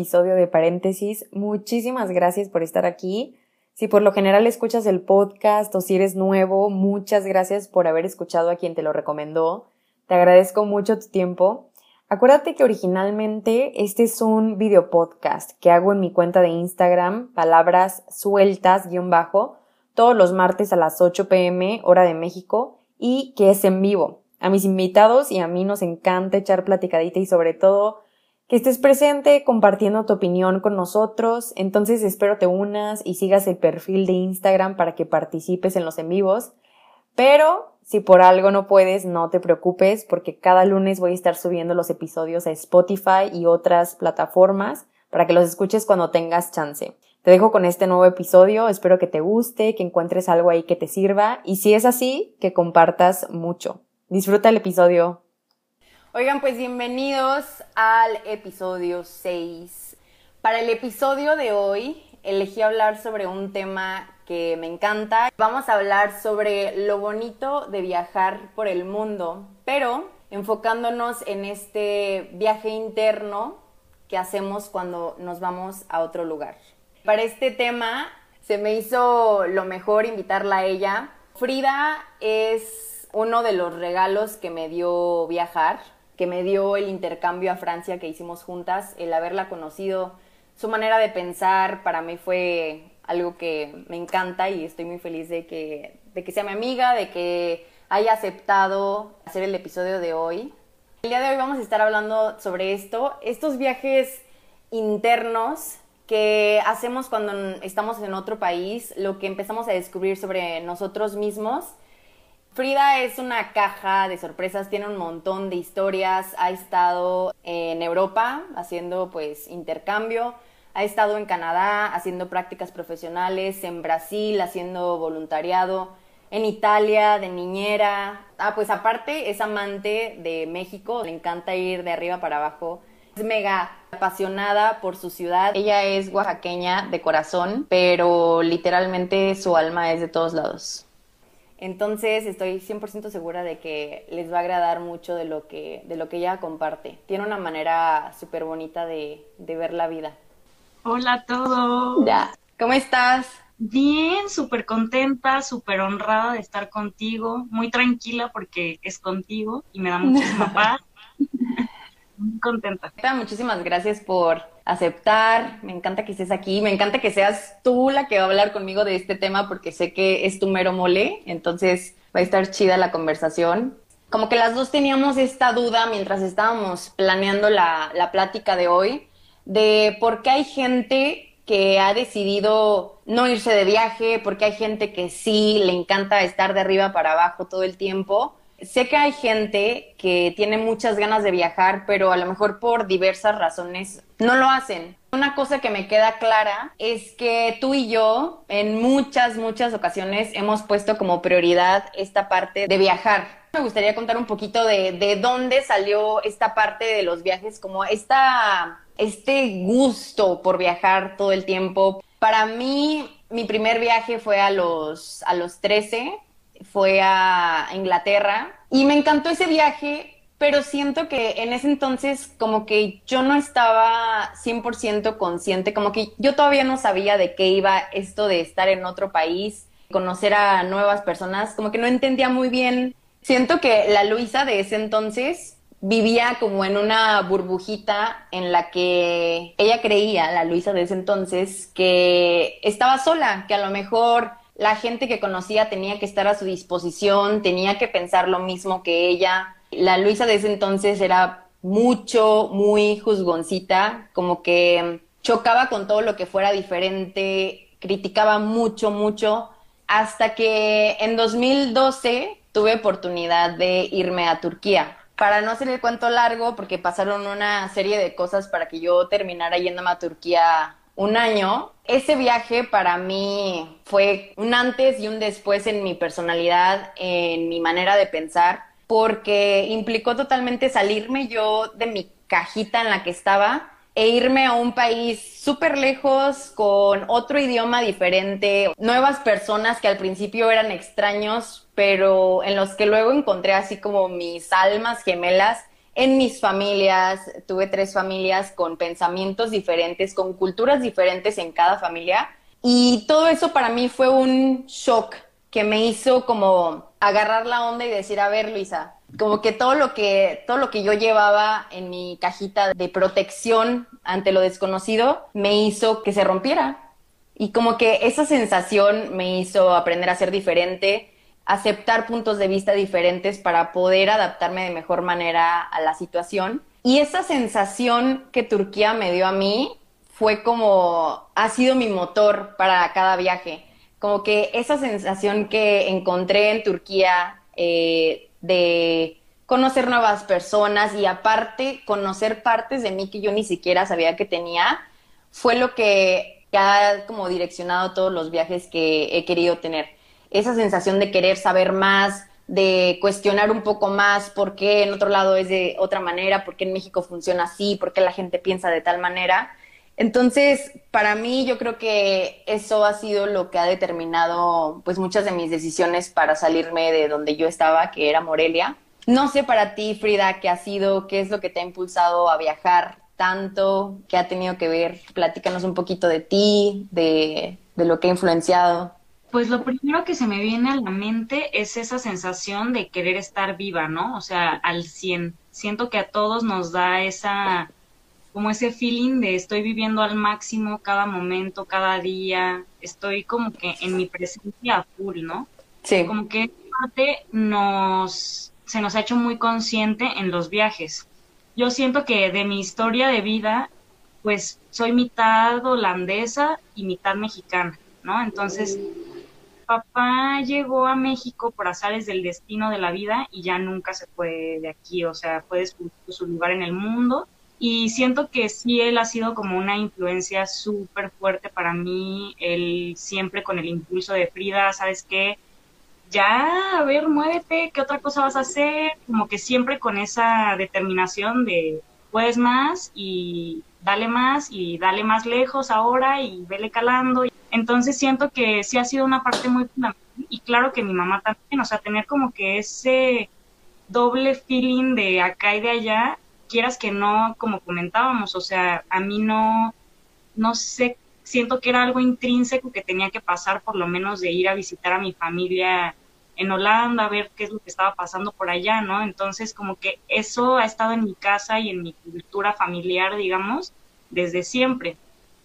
Episodio de Paréntesis. Muchísimas gracias por estar aquí. Si por lo general escuchas el podcast o si eres nuevo, muchas gracias por haber escuchado a quien te lo recomendó. Te agradezco mucho tu tiempo. Acuérdate que originalmente este es un video podcast que hago en mi cuenta de Instagram, palabras sueltas guion bajo, todos los martes a las 8 pm hora de México y que es en vivo. A mis invitados y a mí nos encanta echar platicadita y sobre todo que estés presente compartiendo tu opinión con nosotros. Entonces espero te unas y sigas el perfil de Instagram para que participes en los en vivos. Pero si por algo no puedes, no te preocupes porque cada lunes voy a estar subiendo los episodios a Spotify y otras plataformas para que los escuches cuando tengas chance. Te dejo con este nuevo episodio, espero que te guste, que encuentres algo ahí que te sirva y si es así, que compartas mucho. Disfruta el episodio. Oigan, pues bienvenidos al episodio 6. Para el episodio de hoy elegí hablar sobre un tema que me encanta. Vamos a hablar sobre lo bonito de viajar por el mundo, pero enfocándonos en este viaje interno que hacemos cuando nos vamos a otro lugar. Para este tema se me hizo lo mejor invitarla a ella. Frida es uno de los regalos que me dio viajar, que me dio el intercambio a Francia que hicimos juntas, el haberla conocido, su manera de pensar para mí fue algo que me encanta y estoy muy feliz de que, de que sea mi amiga, de que haya aceptado hacer el episodio de hoy. El día de hoy vamos a estar hablando sobre esto, estos viajes internos que hacemos cuando estamos en otro país, lo que empezamos a descubrir sobre nosotros mismos Frida es una caja de sorpresas, tiene un montón de historias, ha estado en Europa haciendo pues intercambio, ha estado en Canadá haciendo prácticas profesionales, en Brasil haciendo voluntariado, en Italia de niñera. Ah, pues aparte es amante de México, le encanta ir de arriba para abajo. Es mega apasionada por su ciudad. Ella es oaxaqueña de corazón, pero literalmente su alma es de todos lados. Entonces estoy 100% segura de que les va a agradar mucho de lo que, de lo que ella comparte. Tiene una manera súper bonita de, de, ver la vida. Hola a todos. Ya. ¿Cómo estás? Bien, súper contenta, súper honrada de estar contigo, muy tranquila porque es contigo y me da muchísima paz. muy contenta. Muchísimas gracias por aceptar, me encanta que estés aquí, me encanta que seas tú la que va a hablar conmigo de este tema porque sé que es tu mero mole, entonces va a estar chida la conversación. Como que las dos teníamos esta duda mientras estábamos planeando la, la plática de hoy, de por qué hay gente que ha decidido no irse de viaje, porque hay gente que sí le encanta estar de arriba para abajo todo el tiempo sé que hay gente que tiene muchas ganas de viajar, pero a lo mejor por diversas razones no lo hacen. Una cosa que me queda clara es que tú y yo en muchas, muchas ocasiones hemos puesto como prioridad esta parte de viajar. Me gustaría contar un poquito de, de dónde salió esta parte de los viajes, como esta, este gusto por viajar todo el tiempo. Para mí, mi primer viaje fue a los, a los 13 fue a Inglaterra y me encantó ese viaje, pero siento que en ese entonces como que yo no estaba 100% consciente, como que yo todavía no sabía de qué iba esto de estar en otro país, conocer a nuevas personas, como que no entendía muy bien. Siento que la Luisa de ese entonces vivía como en una burbujita en la que ella creía, la Luisa de ese entonces, que estaba sola, que a lo mejor la gente que conocía tenía que estar a su disposición, tenía que pensar lo mismo que ella. La Luisa de ese entonces era mucho, muy juzgoncita, como que chocaba con todo lo que fuera diferente, criticaba mucho, mucho, hasta que en 2012 tuve oportunidad de irme a Turquía. para no hacer el cuento largo, porque pasaron una serie de cosas para que yo terminara yéndome a Turquía un año, ese viaje para mí fue un antes y un después en mi personalidad, en mi manera de pensar, porque implicó totalmente salirme yo de mi cajita en la que estaba e irme a un país súper lejos, con otro idioma diferente, nuevas personas que al principio eran extraños, pero en los que luego encontré así como mis almas gemelas en mis familias. Tuve tres familias con pensamientos diferentes, con culturas diferentes en cada familia. Y todo eso para mí fue un shock que me hizo como agarrar la onda y decir, a ver, Luisa, como que todo lo que todo lo que yo llevaba en mi cajita de protección ante lo desconocido me hizo que se rompiera. Y como que esa sensación me hizo aprender a ser diferente, aceptar puntos de vista diferentes para poder adaptarme de mejor manera a la situación. Y esa sensación que Turquía me dio a mí fue como, ha sido mi motor para cada viaje. Como que esa sensación que encontré en Turquía eh, de conocer nuevas personas y aparte conocer partes de mí que yo ni siquiera sabía que tenía, fue lo que ha como direccionado todos los viajes que he querido tener esa sensación de querer saber más, de cuestionar un poco más por qué en otro lado es de otra manera, por qué en México funciona así, por qué la gente piensa de tal manera. Entonces, para mí yo creo que eso ha sido lo que ha determinado pues muchas de mis decisiones para salirme de donde yo estaba, que era Morelia. No sé para ti, Frida, qué ha sido, qué es lo que te ha impulsado a viajar tanto, qué ha tenido que ver. Platícanos un poquito de ti, de, de lo que ha influenciado. Pues lo primero que se me viene a la mente es esa sensación de querer estar viva, ¿no? O sea, al 100. Siento que a todos nos da esa, como ese feeling de estoy viviendo al máximo cada momento, cada día, estoy como que en mi presencia a full, ¿no? Sí. Como que parte nos, se nos ha hecho muy consciente en los viajes. Yo siento que de mi historia de vida, pues soy mitad holandesa y mitad mexicana, ¿no? Entonces papá llegó a México por azares del destino de la vida y ya nunca se fue de aquí, o sea, fue descubrir su lugar en el mundo. Y siento que sí, él ha sido como una influencia súper fuerte para mí, él siempre con el impulso de Frida, ¿sabes qué? Ya, a ver, muévete, ¿qué otra cosa vas a hacer? Como que siempre con esa determinación de puedes más y dale más y dale más lejos ahora y vele calando. Entonces siento que sí ha sido una parte muy fundamental y claro que mi mamá también, o sea, tener como que ese doble feeling de acá y de allá, quieras que no, como comentábamos, o sea, a mí no, no sé, siento que era algo intrínseco que tenía que pasar por lo menos de ir a visitar a mi familia en Holanda, a ver qué es lo que estaba pasando por allá, ¿no? Entonces, como que eso ha estado en mi casa y en mi cultura familiar, digamos, desde siempre.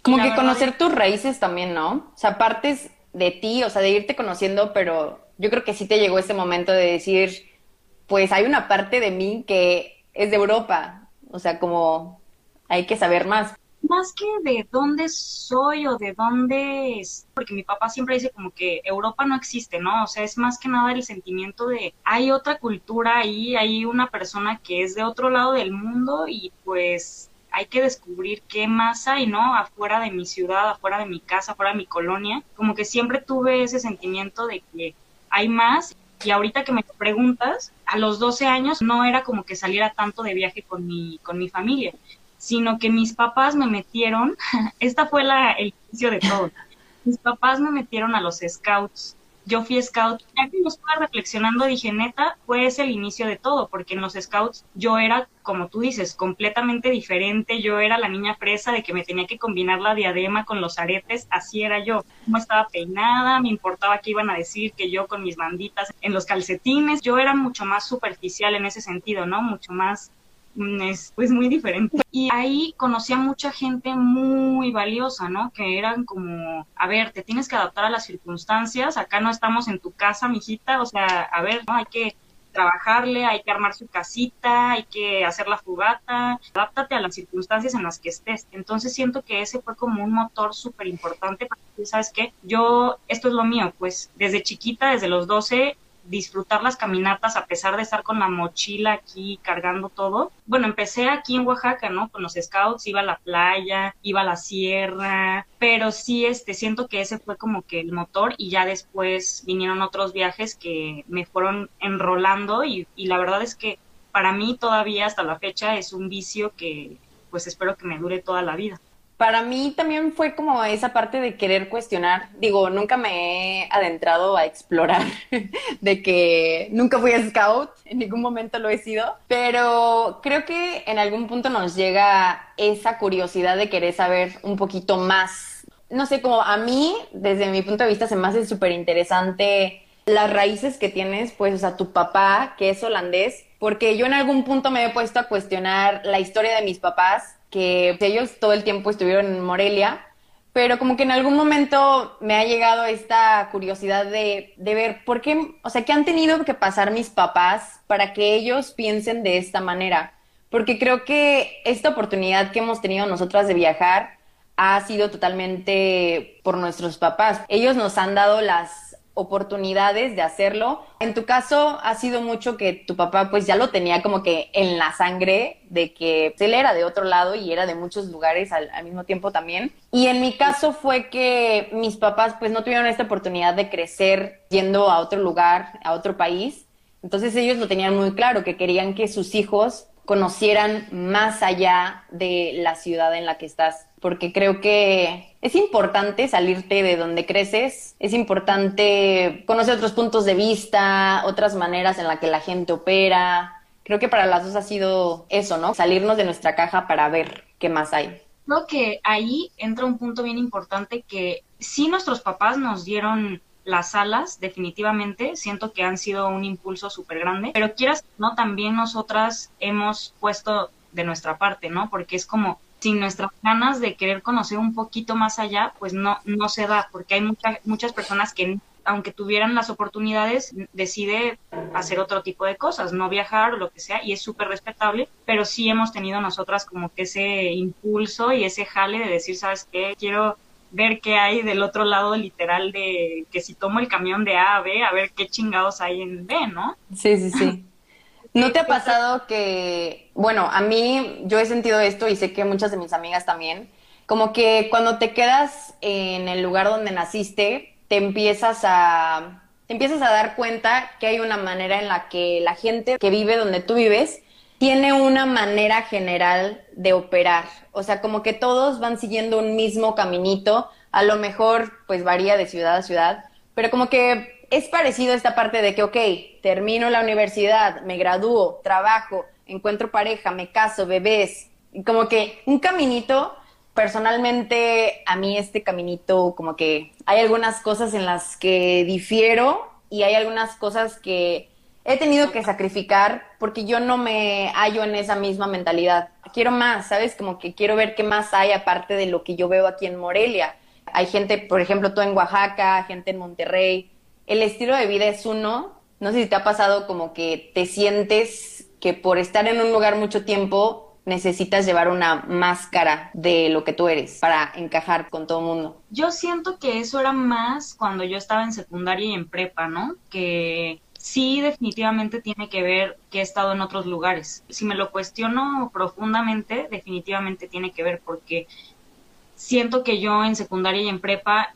Como que conocer tus raíces también, ¿no? O sea, partes de ti, o sea, de irte conociendo, pero yo creo que sí te llegó ese momento de decir, pues hay una parte de mí que es de Europa, o sea, como hay que saber más. Más que de dónde soy o de dónde es, porque mi papá siempre dice como que Europa no existe, ¿no? O sea, es más que nada el sentimiento de hay otra cultura ahí, hay una persona que es de otro lado del mundo y pues hay que descubrir qué más hay, ¿no? Afuera de mi ciudad, afuera de mi casa, afuera de mi colonia. Como que siempre tuve ese sentimiento de que hay más. Y ahorita que me preguntas, a los 12 años no era como que saliera tanto de viaje con mi, con mi familia, sino que mis papás me metieron, esta fue el inicio de todo, mis papás me metieron a los scouts yo fui scout. Ya que lo estaba reflexionando, dije, neta, fue ese el inicio de todo, porque en los scouts yo era, como tú dices, completamente diferente. Yo era la niña fresa de que me tenía que combinar la diadema con los aretes, así era yo. No estaba peinada, me importaba qué iban a decir, que yo con mis banditas en los calcetines. Yo era mucho más superficial en ese sentido, ¿no? Mucho más es pues muy diferente. Y ahí conocí a mucha gente muy valiosa, ¿no? Que eran como, a ver, te tienes que adaptar a las circunstancias, acá no estamos en tu casa, mijita, o sea, a ver, ¿no? Hay que trabajarle, hay que armar su casita, hay que hacer la fugata, adáptate a las circunstancias en las que estés. Entonces siento que ese fue como un motor súper importante para que, ¿sabes qué? Yo, esto es lo mío, pues desde chiquita, desde los 12, disfrutar las caminatas a pesar de estar con la mochila aquí cargando todo. Bueno, empecé aquí en Oaxaca, ¿no? Con los scouts, iba a la playa, iba a la sierra, pero sí, este, siento que ese fue como que el motor y ya después vinieron otros viajes que me fueron enrolando y, y la verdad es que para mí todavía hasta la fecha es un vicio que pues espero que me dure toda la vida. Para mí también fue como esa parte de querer cuestionar. Digo, nunca me he adentrado a explorar, de que nunca fui a scout, en ningún momento lo he sido, pero creo que en algún punto nos llega esa curiosidad de querer saber un poquito más. No sé, como a mí, desde mi punto de vista, se me hace súper interesante las raíces que tienes, pues, o sea, tu papá, que es holandés, porque yo en algún punto me he puesto a cuestionar la historia de mis papás que ellos todo el tiempo estuvieron en Morelia, pero como que en algún momento me ha llegado esta curiosidad de, de, ver por qué, o sea, qué han tenido que pasar mis papás para que ellos piensen de esta manera. Porque creo que esta oportunidad que hemos tenido nosotras de viajar ha sido totalmente por nuestros papás. Ellos nos han dado las oportunidades de hacerlo. En tu caso ha sido mucho que tu papá pues ya lo tenía como que en la sangre de que él era de otro lado y era de muchos lugares al, mismo tiempo también. Y en mi caso fue que mis papás pues no tuvieron esta oportunidad de crecer yendo a otro lugar, a otro país. Entonces ellos lo tenían muy claro, que querían que sus hijos conocieran más allá de la ciudad en la que estás, porque creo que es importante salirte de donde creces, es importante conocer otros puntos de vista, otras maneras en las que la gente opera. Creo que para las dos ha sido eso, ¿no? Salirnos de nuestra caja para ver qué más hay. Creo que ahí entra un punto bien importante que sí nuestros papás nos dieron las alas, definitivamente, siento que han sido un impulso súper grande, pero quieras, ¿no? También nosotras hemos puesto de nuestra parte, ¿no? Porque es como, sin nuestras ganas de querer conocer un poquito más allá, pues no, no se da, porque hay muchas muchas personas que aunque tuvieran las oportunidades, decide hacer otro tipo de cosas, no viajar o lo que sea, y es súper respetable, pero sí hemos tenido nosotras como que ese impulso y ese jale de decir, ¿sabes qué? Quiero ver qué hay del otro lado literal de que si tomo el camión de A a B, a ver qué chingados hay en B, ¿no? Sí, sí, sí. ¿No te ha pasado que, bueno, a mí yo he sentido esto y sé que muchas de mis amigas también, como que cuando te quedas en el lugar donde naciste, te empiezas a te empiezas a dar cuenta que hay una manera en la que la gente que vive donde tú vives tiene una manera general de operar. O sea, como que todos van siguiendo un mismo caminito. A lo mejor, pues varía de ciudad a ciudad, pero como que es parecido esta parte de que, ok, termino la universidad, me gradúo, trabajo, encuentro pareja, me caso, bebés. Como que un caminito, personalmente, a mí este caminito, como que hay algunas cosas en las que difiero y hay algunas cosas que he tenido que sacrificar porque yo no me hallo en esa misma mentalidad. Quiero más, ¿sabes? Como que quiero ver qué más hay aparte de lo que yo veo aquí en Morelia. Hay gente, por ejemplo, tú en Oaxaca, gente en Monterrey. El estilo de vida es uno. No sé si te ha pasado como que te sientes que por estar en un lugar mucho tiempo necesitas llevar una máscara de lo que tú eres para encajar con todo el mundo. Yo siento que eso era más cuando yo estaba en secundaria y en prepa, ¿no? Que sí definitivamente tiene que ver que he estado en otros lugares. Si me lo cuestiono profundamente, definitivamente tiene que ver porque siento que yo en secundaria y en prepa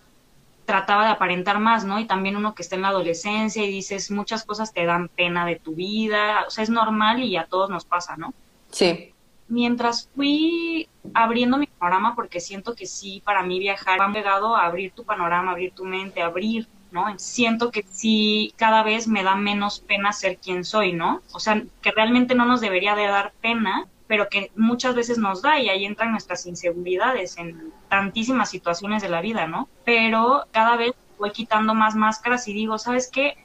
trataba de aparentar más, ¿no? Y también uno que está en la adolescencia y dices muchas cosas te dan pena de tu vida, o sea, es normal y a todos nos pasa, ¿no? Sí. Mientras fui abriendo mi panorama, porque siento que sí, para mí viajar va pegado a abrir tu panorama, abrir tu mente, abrir ¿no? Siento que sí, cada vez me da menos pena ser quien soy, ¿no? O sea, que realmente no nos debería de dar pena, pero que muchas veces nos da y ahí entran nuestras inseguridades en tantísimas situaciones de la vida, ¿no? Pero cada vez voy quitando más máscaras y digo, ¿sabes qué?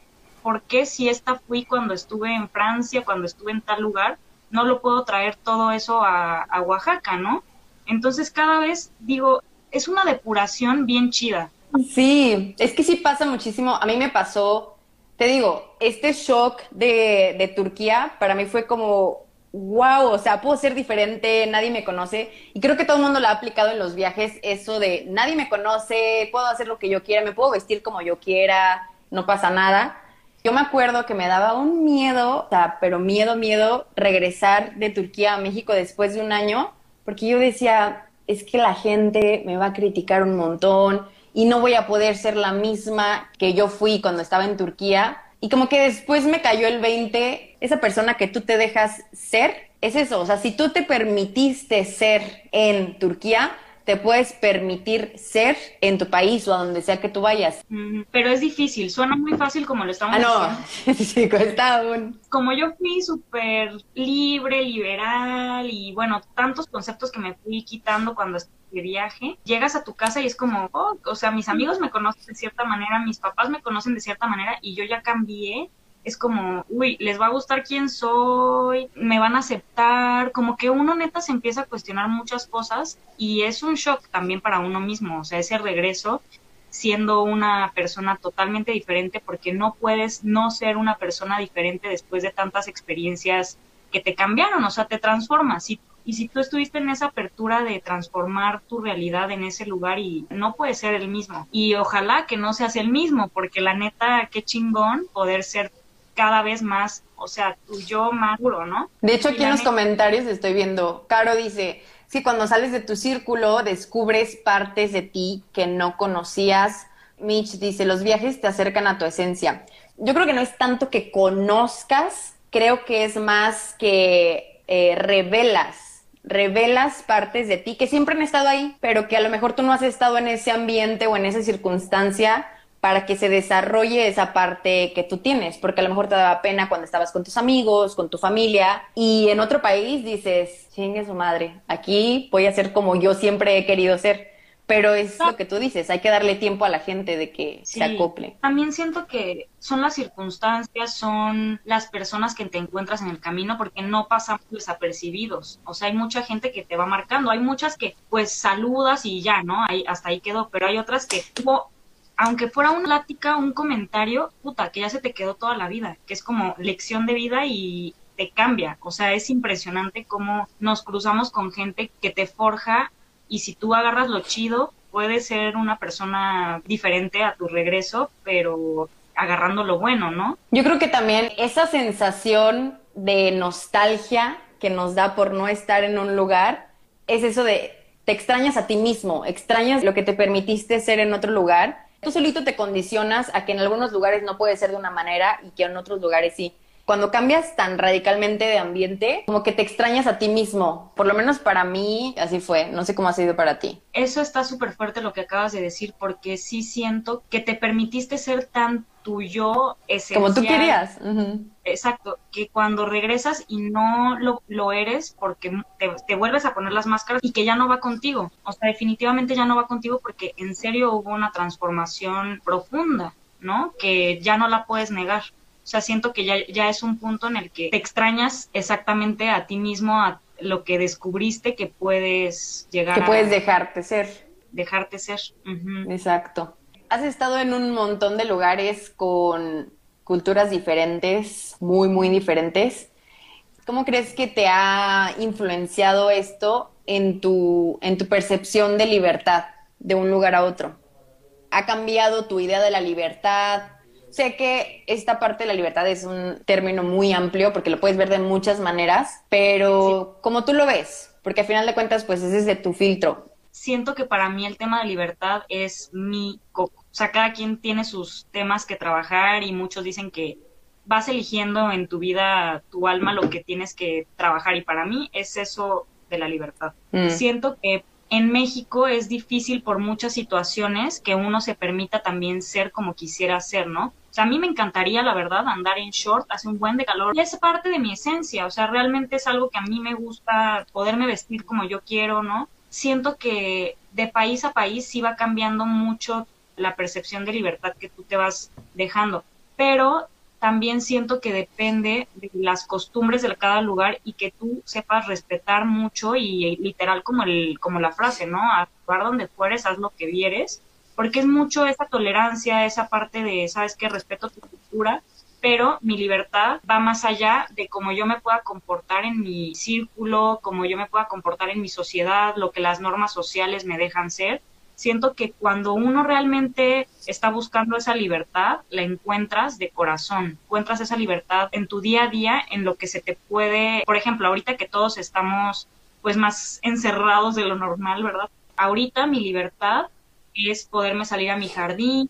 ¿Por qué si esta fui cuando estuve en Francia, cuando estuve en tal lugar, no lo puedo traer todo eso a, a Oaxaca, ¿no? Entonces cada vez digo, es una depuración bien chida, Sí, es que sí pasa muchísimo. A mí me pasó, te digo, este shock de, de Turquía para mí fue como, wow, o sea, puedo ser diferente, nadie me conoce. Y creo que todo el mundo lo ha aplicado en los viajes, eso de nadie me conoce, puedo hacer lo que yo quiera, me puedo vestir como yo quiera, no pasa nada. Yo me acuerdo que me daba un miedo, o sea, pero miedo, miedo, regresar de Turquía a México después de un año, porque yo decía, es que la gente me va a criticar un montón y no voy a poder ser la misma que yo fui cuando estaba en Turquía. Y como que después me cayó el 20, esa persona que tú te dejas ser, es eso, o sea, si tú te permitiste ser en Turquía, te puedes permitir ser en tu país o a donde sea que tú vayas. Pero es difícil, suena muy fácil como lo estamos ah, no. sí, cuesta aún. Como yo fui súper libre, liberal y bueno, tantos conceptos que me fui quitando cuando de viaje, llegas a tu casa y es como, oh, o sea, mis amigos me conocen de cierta manera, mis papás me conocen de cierta manera y yo ya cambié es como, uy, les va a gustar quién soy, me van a aceptar, como que uno neta se empieza a cuestionar muchas cosas y es un shock también para uno mismo, o sea, ese regreso siendo una persona totalmente diferente porque no puedes no ser una persona diferente después de tantas experiencias que te cambiaron, o sea, te transformas. Y, y si tú estuviste en esa apertura de transformar tu realidad en ese lugar y no puede ser el mismo. Y ojalá que no seas el mismo, porque la neta, qué chingón poder ser cada vez más, o sea, tu yo más puro, ¿no? De hecho, aquí en los comentarios estoy viendo, Caro dice, sí, cuando sales de tu círculo descubres partes de ti que no conocías. Mitch dice, los viajes te acercan a tu esencia. Yo creo que no es tanto que conozcas, creo que es más que eh, revelas, revelas partes de ti que siempre han estado ahí, pero que a lo mejor tú no has estado en ese ambiente o en esa circunstancia para que se desarrolle esa parte que tú tienes, porque a lo mejor te daba pena cuando estabas con tus amigos, con tu familia, y en otro país dices, chingue su madre, aquí voy a ser como yo siempre he querido ser. Pero es lo que tú dices, hay que darle tiempo a la gente de que se acople. También siento que son las circunstancias, son las personas que te encuentras en el camino porque no pasan desapercibidos. O sea, hay mucha gente que te va marcando, hay muchas que pues saludas y ya, ¿no? Ahí, hasta ahí quedó, pero hay otras que tuvo aunque fuera una plática, un comentario, puta, que ya se te quedó toda la vida, que es como lección de vida y te cambia. O sea, es impresionante cómo nos cruzamos con gente que te forja y si tú agarras lo chido, puedes ser una persona diferente a tu regreso, pero agarrando lo bueno, ¿no? Yo creo que también esa sensación de nostalgia que nos da por no estar en un lugar es eso de te extrañas a ti mismo, extrañas lo que te permitiste ser en otro lugar tú solito te condicionas a que en algunos lugares no puede ser de una manera y que en otros lugares sí. Cuando cambias tan radicalmente de ambiente, como que te extrañas a ti mismo. Por lo menos para mí así fue. No sé cómo ha sido para ti. Eso está súper fuerte lo que acabas de decir, porque sí siento que te permitiste ser tan tuyo esencial. Como tú querías. Exacto, que cuando regresas y no lo, lo eres porque te, vuelves a poner las máscaras y que ya no va contigo. O sea, definitivamente ya no va contigo porque en serio hubo una transformación profunda, ¿no? Que ya no la puedes negar. O sea, siento que ya, ya es un punto en el que te extrañas exactamente a ti mismo, a lo que descubriste que puedes llegar a... Que puedes dejarte ser. Dejarte ser. Exacto has estado en un montón de lugares con culturas diferentes, muy, muy diferentes. ¿Cómo crees que te ha influenciado esto en tu, en tu percepción de libertad de un lugar a otro? ¿Ha cambiado tu idea de la libertad? Sé que esta parte de la libertad es un término muy amplio porque lo puedes ver de muchas maneras, pero ¿cómo tú lo ves? Porque al final de cuentas, pues ese es de tu filtro siento que para mí el tema de libertad es mi coco. O sea, cada quien tiene sus temas que trabajar y muchos dicen que vas eligiendo en tu vida, tu alma, lo que tienes que trabajar. Y para mí es eso de la libertad. Mm. Siento que en México es difícil por muchas situaciones que uno se permita también ser como quisiera ser, ¿no? O sea, a mí me encantaría, la verdad, andar en short, hace un buen de calor. Y es parte de mi esencia, o sea, realmente es algo que a mí me gusta, poderme vestir como yo quiero, ¿no? Siento que de país a país sí va cambiando mucho la percepción de libertad que tú te vas dejando, pero también siento que depende de las costumbres de cada lugar y que tú sepas respetar mucho y literal como el como la frase, ¿no? A lugar donde fueres, haz lo que vieres, porque es mucho esa tolerancia, esa parte de, sabes que respeto tu cultura, pero mi libertad va más allá de cómo yo me pueda comportar en mi círculo, cómo yo me pueda comportar en mi sociedad, lo que las normas sociales me dejan ser. siento que cuando uno realmente está buscando esa libertad, la encuentras de corazón, encuentras esa libertad en tu día a día, en lo que se te puede, por ejemplo, ahorita que todos estamos pues más encerrados de lo normal, ¿verdad? Ahorita mi libertad es poderme salir a mi jardín,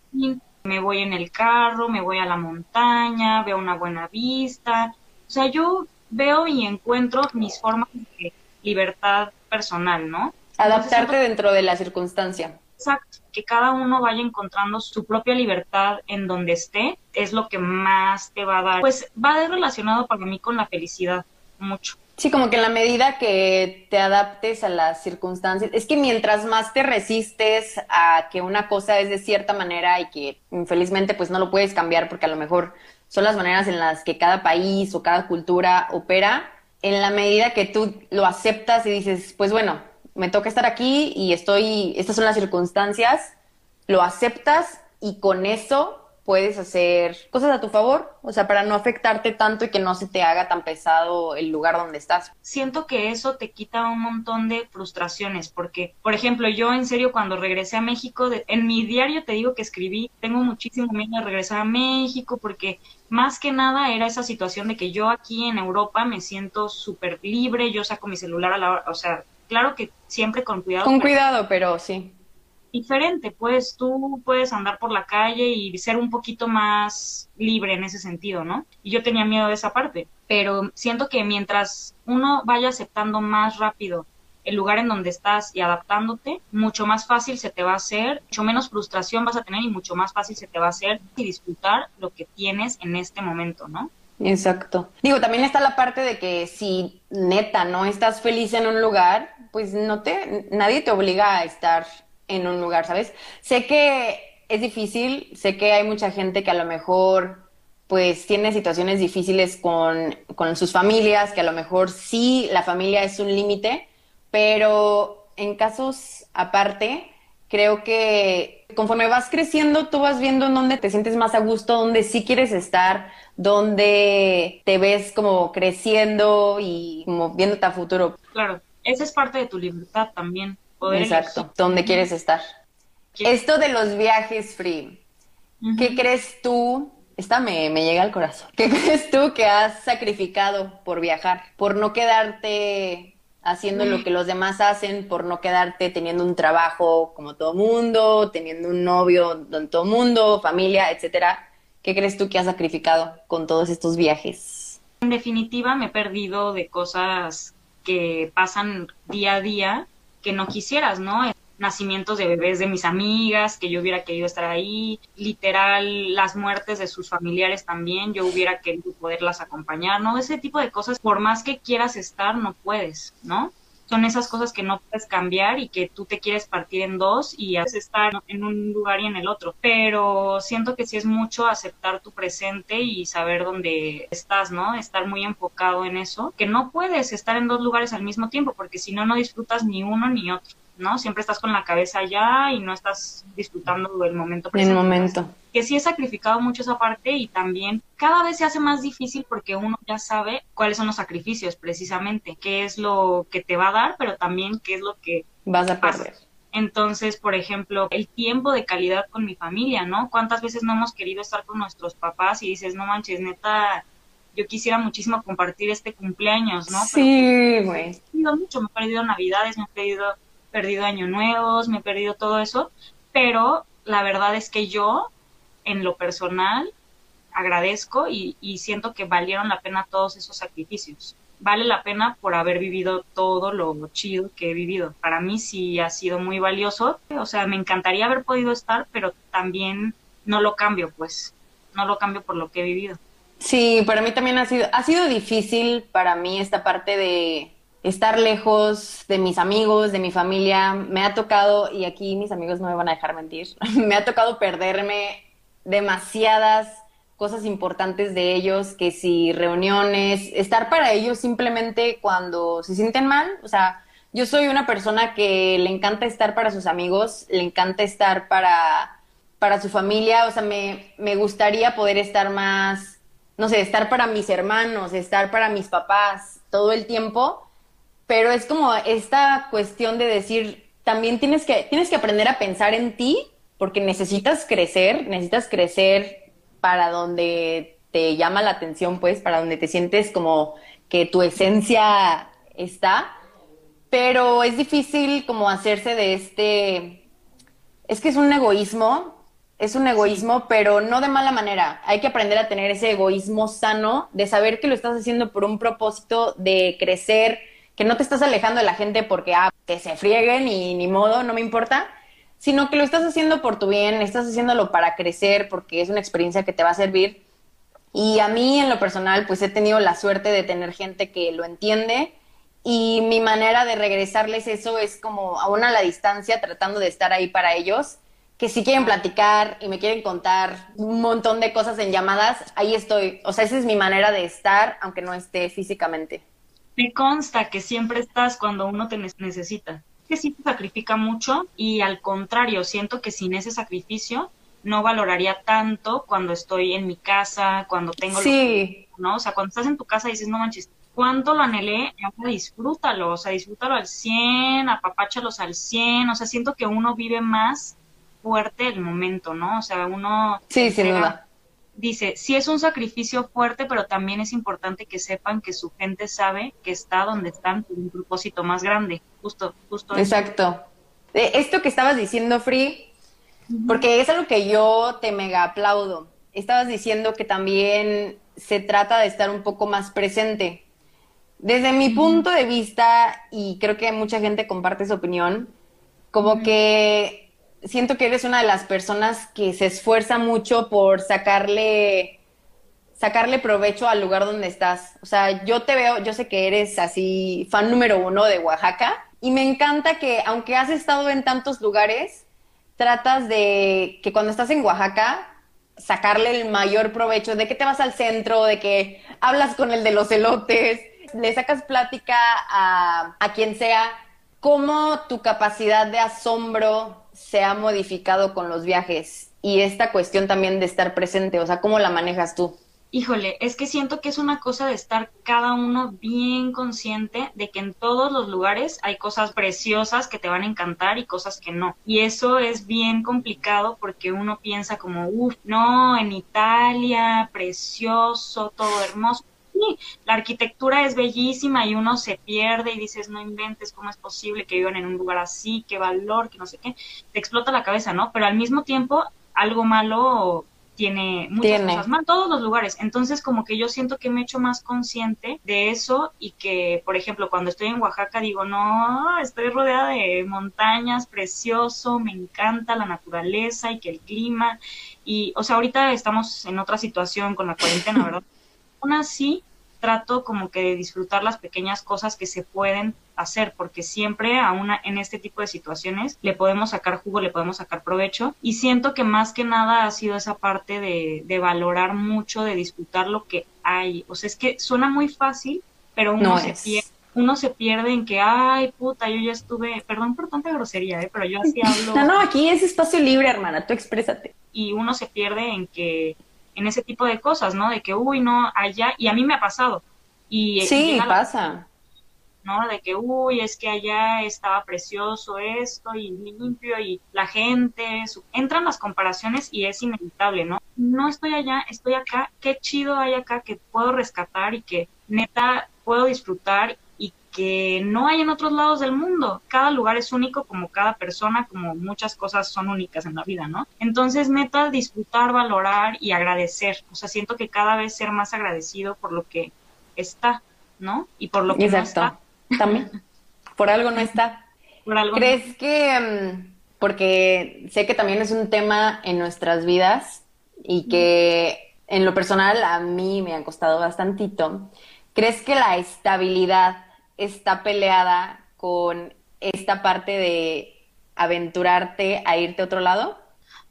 me voy en el carro, me voy a la montaña, veo una buena vista. O sea, yo veo y encuentro mis formas de libertad personal, ¿no? Adaptarte dentro de la circunstancia. Exacto, que cada uno vaya encontrando su propia libertad en donde esté, es lo que más te va a dar. Pues va a ir relacionado para mí con la felicidad, mucho. Sí, como que en la medida que te adaptes a las circunstancias, es que mientras más te resistes a que una cosa es de cierta manera y que infelizmente pues no lo puedes cambiar porque a lo mejor son las maneras en las que cada país o cada cultura opera, en la medida que tú lo aceptas y dices, pues bueno, me toca estar aquí y estoy, estas son las circunstancias, lo aceptas y con eso puedes hacer cosas a tu favor, o sea, para no afectarte tanto y que no se te haga tan pesado el lugar donde estás. Siento que eso te quita un montón de frustraciones, porque, por ejemplo, yo en serio cuando regresé a México, en mi diario te digo que escribí, tengo muchísimo miedo de regresar a México, porque más que nada era esa situación de que yo aquí en Europa me siento súper libre, yo saco mi celular a la hora, o sea, claro que siempre con cuidado. Con cuidado, pero sí diferente, pues tú puedes andar por la calle y ser un poquito más libre en ese sentido, ¿no? Y yo tenía miedo de esa parte, pero siento que mientras uno vaya aceptando más rápido el lugar en donde estás y adaptándote, mucho más fácil se te va a hacer, mucho menos frustración vas a tener y mucho más fácil se te va a hacer y disfrutar lo que tienes en este momento, ¿no? Exacto. Digo, también está la parte de que si neta no estás feliz en un lugar, pues no te, nadie te obliga a estar en un lugar, ¿sabes? Sé que es difícil, sé que hay mucha gente que a lo mejor pues tiene situaciones difíciles con, con sus familias, que a lo mejor sí la familia es un límite, pero en casos aparte, creo que conforme vas creciendo, tú vas viendo en dónde te sientes más a gusto, dónde sí quieres estar, dónde te ves como creciendo y como viéndote a futuro. Claro, esa es parte de tu libertad también. Exacto, ¿dónde quieres estar? Esto de los viajes free, ¿qué crees tú? Esta me, me llega al corazón. ¿Qué crees tú que has sacrificado por viajar? Por no quedarte haciendo lo que los demás hacen, por no quedarte teniendo un trabajo como todo mundo, teniendo un novio con todo mundo, familia, etcétera. ¿Qué crees tú que has sacrificado con todos estos viajes? En definitiva, me he perdido de cosas que pasan día a día que no quisieras, ¿no? Nacimientos de bebés de mis amigas, que yo hubiera querido estar ahí, literal, las muertes de sus familiares también, yo hubiera querido poderlas acompañar, ¿no? Ese tipo de cosas, por más que quieras estar, no puedes, ¿no? Son esas cosas que no puedes cambiar y que tú te quieres partir en dos y estar en un lugar y en el otro. Pero siento que sí es mucho aceptar tu presente y saber dónde estás, ¿no? Estar muy enfocado en eso, que no puedes estar en dos lugares al mismo tiempo porque si no, no disfrutas ni uno ni otro. ¿No? Siempre estás con la cabeza allá y no estás disfrutando del momento presente. El momento. Que sí he sacrificado mucho esa parte y también cada vez se hace más difícil porque uno ya sabe cuáles son los sacrificios precisamente, qué es lo que te va a dar, pero también qué es lo que vas a perder. Entonces, por ejemplo, el tiempo de calidad con mi familia, ¿no? ¿Cuántas veces no hemos querido estar con nuestros papás y dices, no manches, neta, yo quisiera muchísimo compartir este cumpleaños, ¿no? Sí, güey. Me he perdido mucho, me he perdido navidades, me he perdido perdido año nuevos, me he perdido todo eso, pero la verdad es que yo, en lo personal, agradezco y, siento que valieron la pena todos esos sacrificios. Vale la pena por haber vivido todo lo chido que he vivido. Para mí sí ha sido muy valioso. O sea, me encantaría haber podido estar, pero también no lo cambio, pues. No lo cambio por lo que he vivido. Sí, para mí también ha sido, ha sido difícil para mí esta parte de, estar lejos de mis amigos, de mi familia. Me ha tocado, y aquí mis amigos no me van a dejar mentir, me ha tocado perderme demasiadas cosas importantes de ellos, que si reuniones, estar para ellos simplemente cuando se sienten mal, o sea, yo soy una persona que le encanta estar para sus amigos, le encanta estar para, para su familia, o sea, me, me gustaría poder estar más, no sé, estar para mis hermanos, estar para mis papás todo el tiempo, pero es como esta cuestión de decir, también tienes que, tienes que aprender a pensar en ti porque necesitas crecer, necesitas crecer para donde te llama la atención, pues, para donde te sientes como que tu esencia está, pero es difícil como hacerse de este, es que es un egoísmo, es un egoísmo, pero no de mala manera. Hay que aprender a tener ese egoísmo sano, de saber que lo estás haciendo por un propósito de crecer, que no te estás alejando de la gente porque, ah, que se frieguen y ni modo, no me importa, sino que lo estás haciendo por tu bien, estás haciéndolo para crecer, porque es una experiencia que te va a servir. Y a mí, en lo personal, pues he tenido la suerte de tener gente que lo entiende y mi manera de regresarles eso es como aún a la distancia, tratando de estar ahí para ellos que si quieren platicar y me quieren contar un montón de cosas en llamadas, ahí estoy. O sea, esa es mi manera de estar, aunque no esté físicamente. Me consta que siempre estás cuando uno te necesita. Que sí te sacrifica mucho y al contrario, siento que sin ese sacrificio no valoraría tanto cuando estoy en mi casa, cuando tengo... Sí. ¿no? O sea, cuando estás en tu casa dices, no manches, cuánto lo anhelé, ahora disfrútalo, o sea, disfrútalo al 100, apapáchalos al 100, o sea, siento que uno vive más fuerte el momento, ¿no? O sea, uno... Sí, sin duda. Dice, sí es un sacrificio fuerte, pero también es importante que sepan que su gente sabe que está donde están por un propósito más grande. Justo, justo. Exacto. Esto que estabas diciendo, Free, porque es algo que yo te mega aplaudo. Estabas diciendo que también se trata de estar un poco más presente. Desde mi punto de vista, y creo que mucha gente comparte su opinión, como que siento que eres una de las personas que se esfuerza mucho por sacarle sacarle provecho al lugar donde estás. O sea, yo te veo, yo sé que eres así fan número uno de Oaxaca y me encanta que aunque has estado en tantos lugares, tratas de que cuando estás en Oaxaca sacarle el mayor provecho, de que te vas al centro, de que hablas con el de los elotes, le sacas plática a, a quien sea, cómo tu capacidad de asombro se ha modificado con los viajes y esta cuestión también de estar presente, o sea, ¿cómo la manejas tú? Híjole, es que siento que es una cosa de estar cada uno bien consciente de que en todos los lugares hay cosas preciosas que te van a encantar y cosas que no. Y eso es bien complicado porque uno piensa como, uff, no, en Italia, precioso, todo hermoso sí, la arquitectura es bellísima y uno se pierde y dices, no inventes, ¿cómo es posible que vivan en un lugar así? ¿Qué valor? ¿Qué no sé qué? Te explota la cabeza, ¿no? Pero al mismo tiempo, algo malo tiene muchas cosas mal, todos los lugares. Entonces, como que yo siento que me he hecho más consciente de eso y que, por ejemplo, cuando estoy en Oaxaca digo, no, estoy rodeada de montañas, precioso, me encanta la naturaleza y que el clima. Y, o sea, ahorita estamos en otra situación con la cuarentena, ¿verdad? Aún así trato como que de disfrutar las pequeñas cosas que se pueden hacer, porque siempre a una, en este tipo de situaciones le podemos sacar jugo, le podemos sacar provecho y siento que más que nada ha sido esa parte de, de valorar mucho, de disfrutar lo que hay. O sea, es que suena muy fácil, pero uno se pierde uno se pierde en que, ay, puta, yo ya estuve, perdón por tanta grosería, ¿eh? pero yo así hablo. No, no, aquí es espacio libre, hermana, tú exprésate. Y uno se pierde en que en ese tipo de cosas, ¿no? De que, uy, no, allá, y a mí me ha pasado. Y, sí, pasa. ¿no? De que, uy, es que allá estaba precioso esto y limpio y la gente, entran las comparaciones y es inevitable, ¿no? No estoy allá, estoy acá, qué chido hay acá que puedo rescatar y que neta puedo disfrutar que no hay en otros lados del mundo. Cada lugar es único como cada persona, como muchas cosas son únicas en la vida, ¿no? Entonces, neta, disfrutar, valorar y agradecer. O sea, siento que cada vez ser más agradecido por lo que está, ¿no? Y por lo que no está. También. Por algo no está. Por algo ¿Crees que, mm, porque sé que también es un tema en nuestras vidas y que en lo personal a mí me ha costado bastantito, ¿crees que la estabilidad está peleada con esta parte de aventurarte a irte a otro lado?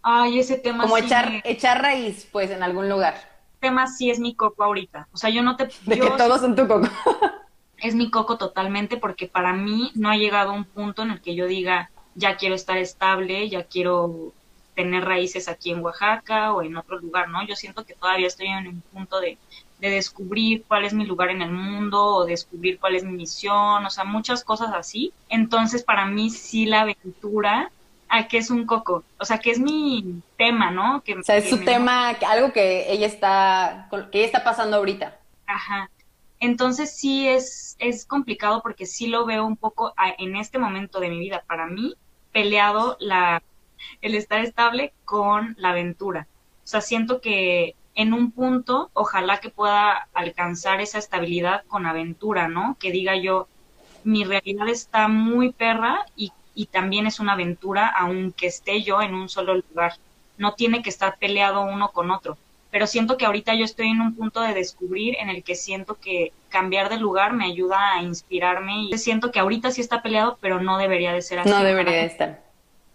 Ay, ese tema Como echar, echar raíz, pues, en algún lugar. tema sí es mi coco ahorita. O sea, yo no te... De que todos son tu coco. es mi coco totalmente porque para mí no ha llegado un punto en el que yo diga, ya quiero estar estable, ya quiero tener raíces aquí en Oaxaca o en otro lugar, ¿no? Yo siento que todavía estoy en un punto de de descubrir cuál es mi lugar en el mundo o descubrir cuál es mi misión, o sea, muchas cosas así. Entonces, para mí sí la aventura, a que es un coco, o sea, que es mi tema, ¿no? Que, o sea, es su tema, algo que ella está, que ella está pasando ahorita. Ajá. Entonces sí es, es complicado porque sí lo veo un poco en este momento de mi vida, para mí, peleado la, el estar estable con la aventura. O sea, siento que en un punto, ojalá que pueda alcanzar esa estabilidad con aventura, ¿no? Que diga yo, mi realidad está muy perra y, y también es una aventura, aunque esté yo en un solo lugar. No tiene que estar peleado uno con otro. Pero siento que ahorita yo estoy en un punto de descubrir en el que siento que cambiar de lugar me ayuda a inspirarme y siento que ahorita sí está peleado, pero no debería de ser así. No debería de estar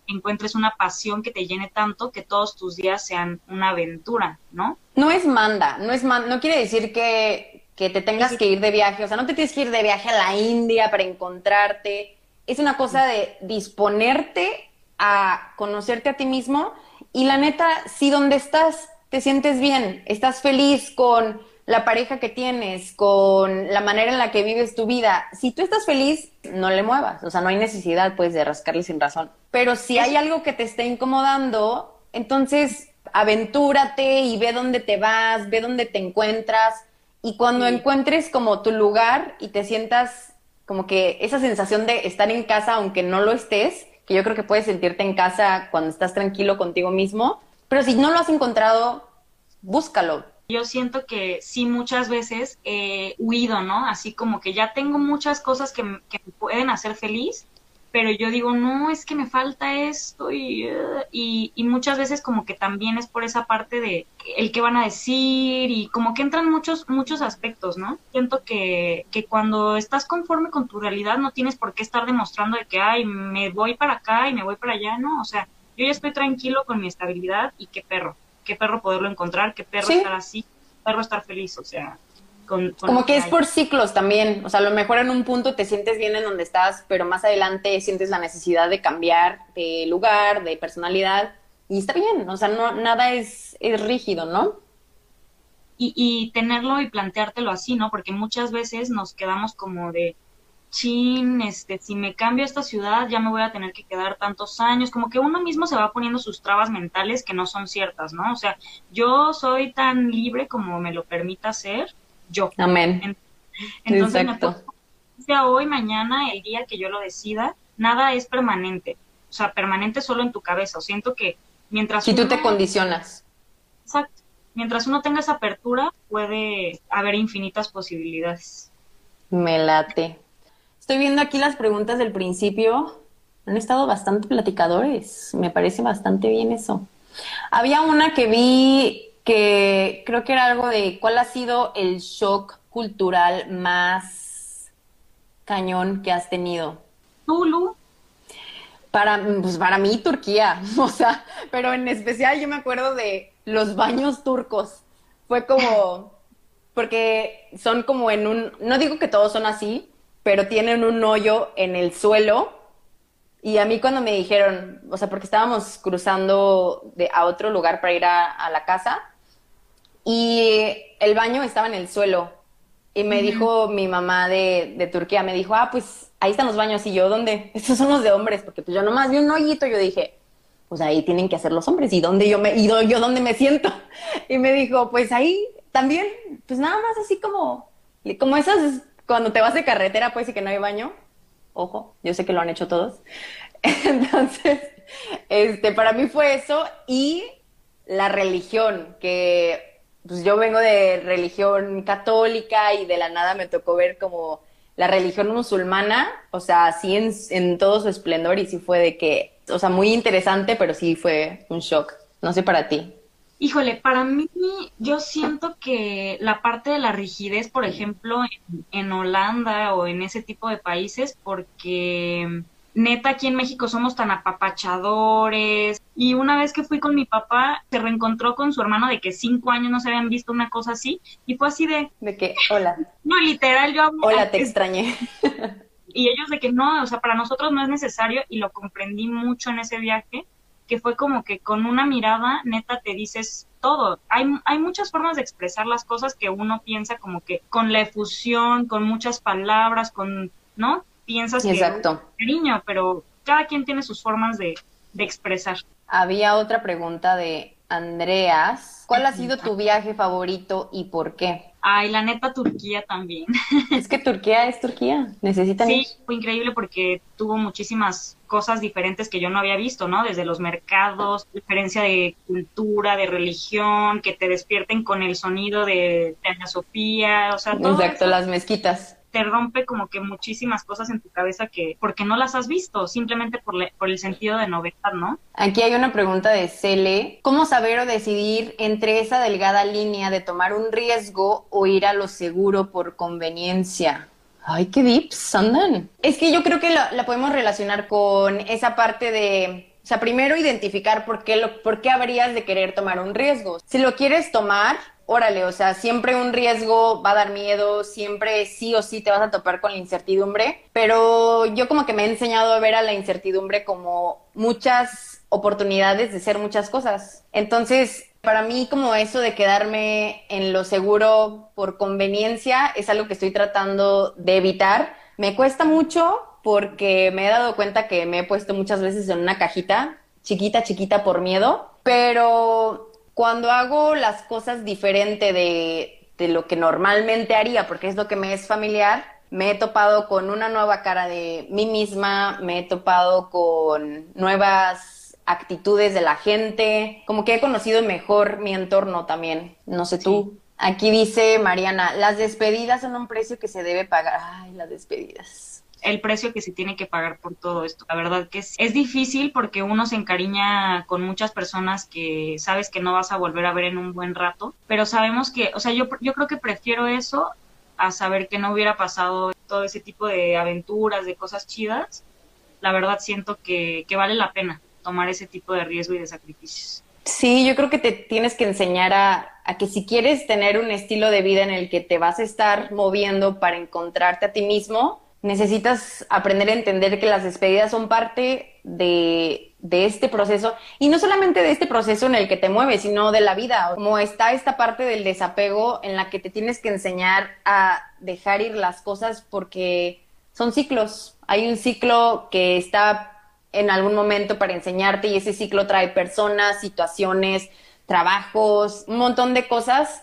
encuentres una pasión que te llene tanto que todos tus días sean una aventura, ¿no? No es manda, no es no quiere decir que, que te tengas que ir de viaje, o sea, no te tienes que ir de viaje a la India para encontrarte. Es una cosa de disponerte a conocerte a ti mismo y la neta, si donde estás te sientes bien, estás feliz con la pareja que tienes, con la manera en la que vives tu vida. Si tú estás feliz, no le muevas. O sea, no hay necesidad, pues, de rascarle sin razón. Pero si hay algo que te está incomodando, entonces aventúrate y ve dónde te vas, ve dónde te encuentras. Y cuando encuentres como tu lugar y te sientas como que esa sensación de estar en casa, aunque no lo estés, que yo creo que puedes sentirte en casa cuando estás tranquilo contigo mismo. Pero si no lo has encontrado, búscalo yo siento que sí muchas veces he huido, ¿no? Así como que ya tengo muchas cosas que, me pueden hacer feliz, pero yo digo, no, es que me falta esto y, y, y, muchas veces como que también es por esa parte de el que van a decir y como que entran muchos, muchos aspectos, ¿no? Siento que, que cuando estás conforme con tu realidad no tienes por qué estar demostrando de que, ay, me voy para acá y me voy para allá, ¿no? O sea, yo ya estoy tranquilo con mi estabilidad y qué perro qué perro poderlo encontrar, qué perro estar así, qué perro estar feliz, o sea, con, como que, es por ciclos también, o sea, a lo mejor en un punto te sientes bien en donde estás, pero más adelante sientes la necesidad de cambiar de lugar, de personalidad, y está bien, o sea, no, nada es, es rígido, ¿no? Y, y tenerlo y planteártelo así, ¿no? Porque muchas veces nos quedamos como de, chin, este, si me cambio a esta ciudad ya me voy a tener que quedar tantos años, como que uno mismo se va poniendo sus trabas mentales que no son ciertas, ¿no? O sea, yo soy tan libre como me lo permita ser yo. Amén. Entonces, sea hoy, mañana, el día que yo lo decida, nada es permanente. O sea, permanente solo en tu cabeza. O siento que mientras... Si tú te condicionas. Exacto. Mientras uno tenga esa apertura, puede haber infinitas posibilidades. Me late. Estoy viendo aquí las preguntas del principio. Han estado bastante platicadores. Me parece bastante bien eso. Había una que vi que creo que era algo de cuál ha sido el shock cultural más cañón que has tenido. Tulu. Para, pues para mí, Turquía. O sea, pero en especial yo me acuerdo de los baños turcos. Fue como, porque son como en un, no digo que todos son así, pero tienen un hoyo en el suelo. Y a mí cuando me dijeron, o sea, porque estábamos cruzando de, a otro lugar para ir a, la casa, y el baño estaba en el suelo. Y me dijo mi mamá de, de, Turquía, me dijo, ah, pues ahí están los baños. Y yo, ¿dónde? Estos son los de hombres, porque pues yo nomás vi un hoyito. Yo dije, pues ahí tienen que hacer los hombres. ¿Y dónde yo me, y yo dónde me siento? Y me dijo, pues ahí también, pues nada más así como, como esas cuando te vas de carretera, pues, y que no hay baño, ojo, yo sé que lo han hecho todos. Entonces, este, para mí fue eso y la religión, que pues yo vengo de religión católica y de la nada me tocó ver como la religión musulmana, o sea, así en, en todo su esplendor y sí fue de que, o sea, muy interesante, pero sí fue un shock. No sé para ti. Híjole, para mí yo siento que la parte de la rigidez, por ejemplo, en, Holanda o en ese tipo de países, porque neta aquí en México somos tan apapachadores. Y una vez que fui con mi papá, se reencontró con su hermano de que cinco años no se habían visto una cosa así. Y fue así de... De que, hola. No, literal, yo Hola, te extrañé. y ellos de que no, o sea, para nosotros no es necesario y lo comprendí mucho en ese viaje que fue como que con una mirada neta te dices todo. Hay, hay muchas formas de expresar las cosas que uno piensa como que con la efusión, con muchas palabras, con, ¿no? Piensas Exacto. que cariño, pero cada quien tiene sus formas de, de expresar. Había otra pregunta de Andreas. ¿Cuál ha sido tu viaje favorito y por qué? Ay, la neta, Turquía también. Es que Turquía es Turquía. Necesitan Sí, ir. fue increíble porque tuvo muchísimas cosas diferentes que yo no había visto, ¿no? Desde los mercados, diferencia de cultura, de religión, que te despierten con el sonido de Tania Sofía, o sea, todo Exacto, eso las mezquitas. Te rompe como que muchísimas cosas en tu cabeza que, porque no las has visto, simplemente por, el sentido de novedad, ¿no? Aquí hay una pregunta de Cele. ¿Cómo saber o decidir entre esa delgada línea de tomar un riesgo o ir a lo seguro por conveniencia? Ay, qué dips andan. Es que yo creo que la, podemos relacionar con esa parte de, o sea, primero identificar por qué, por qué habrías de querer tomar un riesgo. Si lo quieres tomar, órale, o sea, siempre un riesgo va a dar miedo, siempre sí o sí te vas a topar con la incertidumbre, pero yo como que me he enseñado a ver a la incertidumbre como muchas oportunidades de ser muchas cosas. Entonces, para mí como eso de quedarme en lo seguro por conveniencia es algo que estoy tratando de evitar. Me cuesta mucho porque me he dado cuenta que me he puesto muchas veces en una cajita chiquita, chiquita por miedo, pero cuando hago las cosas diferente de, de lo que normalmente haría, porque es lo que me es familiar, me he topado con una nueva cara de mí misma, me he topado con nuevas actitudes de la gente, como que he conocido mejor mi entorno también, no sé tú. Aquí dice Mariana, las despedidas son un precio que se debe pagar. Ay, las despedidas. El precio que se tiene que pagar por todo esto. La verdad que es, difícil porque uno se encariña con muchas personas que sabes que no vas a volver a ver en un buen rato, pero sabemos que, o sea, yo, yo creo que prefiero eso a saber que no hubiera pasado todo ese tipo de aventuras, de cosas chidas. La verdad siento que, que vale la pena tomar ese tipo de riesgo y de sacrificios. Sí, yo creo que te tienes que enseñar a, que si quieres tener un estilo de vida en el que te vas a estar moviendo para encontrarte a ti mismo, necesitas aprender a entender que las despedidas son parte de, de, este proceso y no solamente de este proceso en el que te mueves, sino de la vida. Como está esta parte del desapego en la que te tienes que enseñar a dejar ir las cosas porque son ciclos. Hay un ciclo que está en algún momento para enseñarte y ese ciclo trae personas, situaciones, trabajos, un montón de cosas,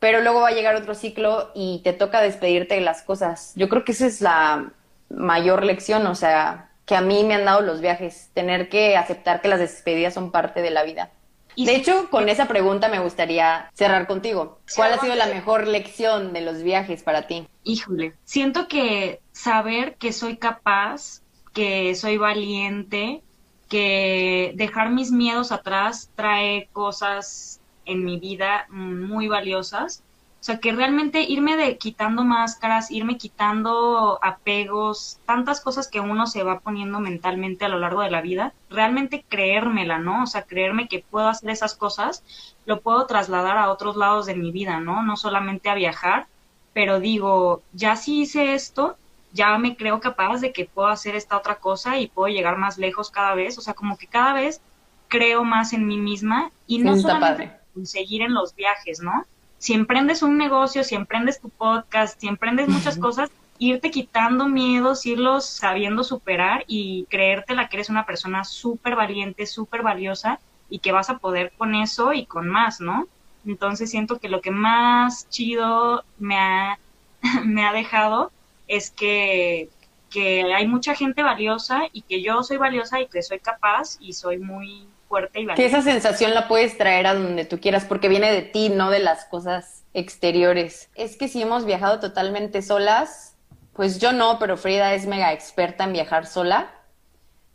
pero luego va a llegar otro ciclo y te toca despedirte de las cosas. Yo creo que esa es la mayor lección, o sea, que a mí me han dado los viajes, tener que aceptar que las despedidas son parte de la vida. Y de hecho, con esa pregunta me gustaría cerrar contigo. ¿Cuál ha sido la mejor lección de los viajes para ti? Híjole, siento que saber que soy capaz que soy valiente, que dejar mis miedos atrás trae cosas en mi vida muy valiosas. O sea, que realmente irme de quitando máscaras, irme quitando apegos, tantas cosas que uno se va poniendo mentalmente a lo largo de la vida, realmente creérmela, ¿no? O sea, creerme que puedo hacer esas cosas, lo puedo trasladar a otros lados de mi vida, ¿no? No solamente a viajar, pero digo, ya si hice esto, ya me creo capaz de que puedo hacer esta otra cosa y puedo llegar más lejos cada vez. O sea, como que cada vez creo más en mí misma y no solamente padre. Conseguir en los viajes, ¿no? Si emprendes un negocio, si emprendes tu podcast, si emprendes muchas cosas, irte quitando miedos, irlos sabiendo superar y creértela que eres una persona súper valiente, súper valiosa y que vas a poder con eso y con más, ¿no? Entonces siento que lo que más chido me ha, me ha dejado es que, que hay mucha gente valiosa y que yo soy valiosa y que soy capaz y soy muy fuerte y valiente. Que esa sensación la puedes traer a donde tú quieras porque viene de ti, no de las cosas exteriores. Es que si hemos viajado totalmente solas, pues yo no, pero Frida es mega experta en viajar sola.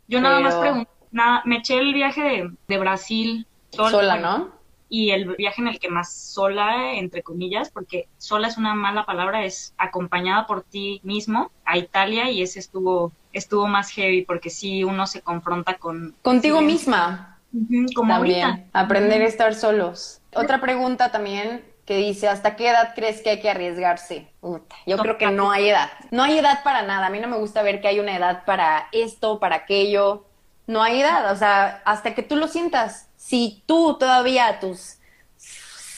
Yo nada pero... más pregunté, nada, me eché el viaje de, de Brasil sola, sola ¿no? y el viaje en el que más sola, entre comillas, porque sola es una mala palabra, es acompañada por ti mismo a Italia y ese estuvo estuvo más heavy porque sí uno se confronta con contigo sí, misma. Uh -huh, como también ahorita. aprender a estar solos. Otra pregunta también que dice, ¿hasta qué edad crees que hay que arriesgarse? Yo creo que no hay edad. No hay edad para nada. A mí no me gusta ver que hay una edad para esto, para aquello. No hay edad, o sea, hasta que tú lo sientas si tú todavía a tus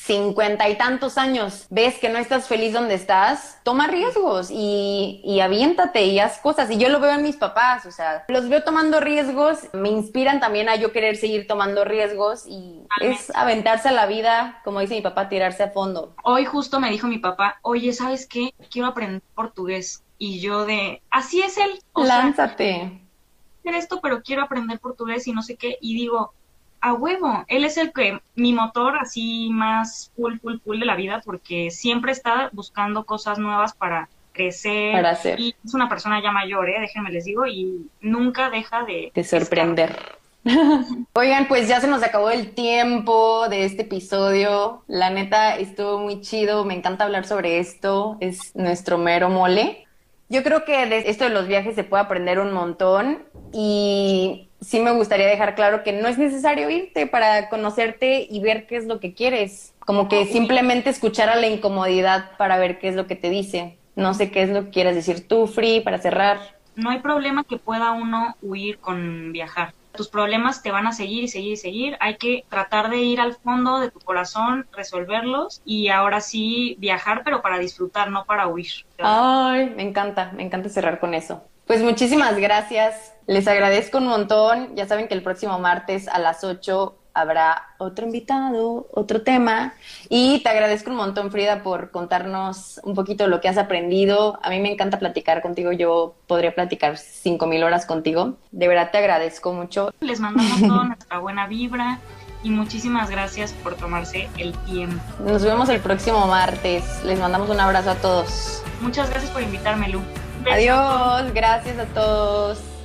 cincuenta y tantos años, ves que no estás feliz donde estás, toma riesgos y, y aviéntate y haz cosas. Y yo lo veo en mis papás, o sea, los veo tomando riesgos, me inspiran también a yo querer seguir tomando riesgos y es aventarse a la vida, como dice mi papá, tirarse a fondo. Hoy justo me dijo mi papá, oye, ¿sabes qué? Quiero aprender portugués. Y yo de, así es él. O Lánzate. hacer esto, pero quiero aprender portugués y no sé qué. Y digo, a huevo, él es el que, mi motor así más full, full, full de la vida, porque siempre está buscando cosas nuevas para crecer. Para hacer. Y es una persona ya mayor, ¿eh? déjenme les digo, y nunca deja de... De sorprender. Oigan, pues ya se nos acabó el tiempo de este episodio. La neta estuvo muy chido, me encanta hablar sobre esto, es nuestro mero mole. Yo creo que de esto de los viajes se puede aprender un montón y sí me gustaría dejar claro que no es necesario irte para conocerte y ver qué es lo que quieres. Como que simplemente escuchar a la incomodidad para ver qué es lo que te dice. No sé qué es lo que quieras decir tú, Free, para cerrar. No hay problema que pueda uno huir con viajar tus problemas te van a seguir y seguir y seguir. Hay que tratar de ir al fondo de tu corazón, resolverlos y ahora sí viajar, pero para disfrutar, no para huir. Ay, me encanta, me encanta cerrar con eso. Pues muchísimas gracias. Les agradezco un montón. Ya saben que el próximo martes a las 8 habrá otro invitado, otro tema. Y te agradezco un montón, Frida, por contarnos un poquito lo que has aprendido. A mí me encanta platicar contigo. Yo podría platicar cinco mil horas contigo. De verdad te agradezco mucho. Les mandamos toda nuestra buena vibra y muchísimas gracias por tomarse el tiempo. Nos vemos el próximo martes. Les mandamos un abrazo a todos. Muchas gracias por invitarme, Lu. Adiós, gracias a todos.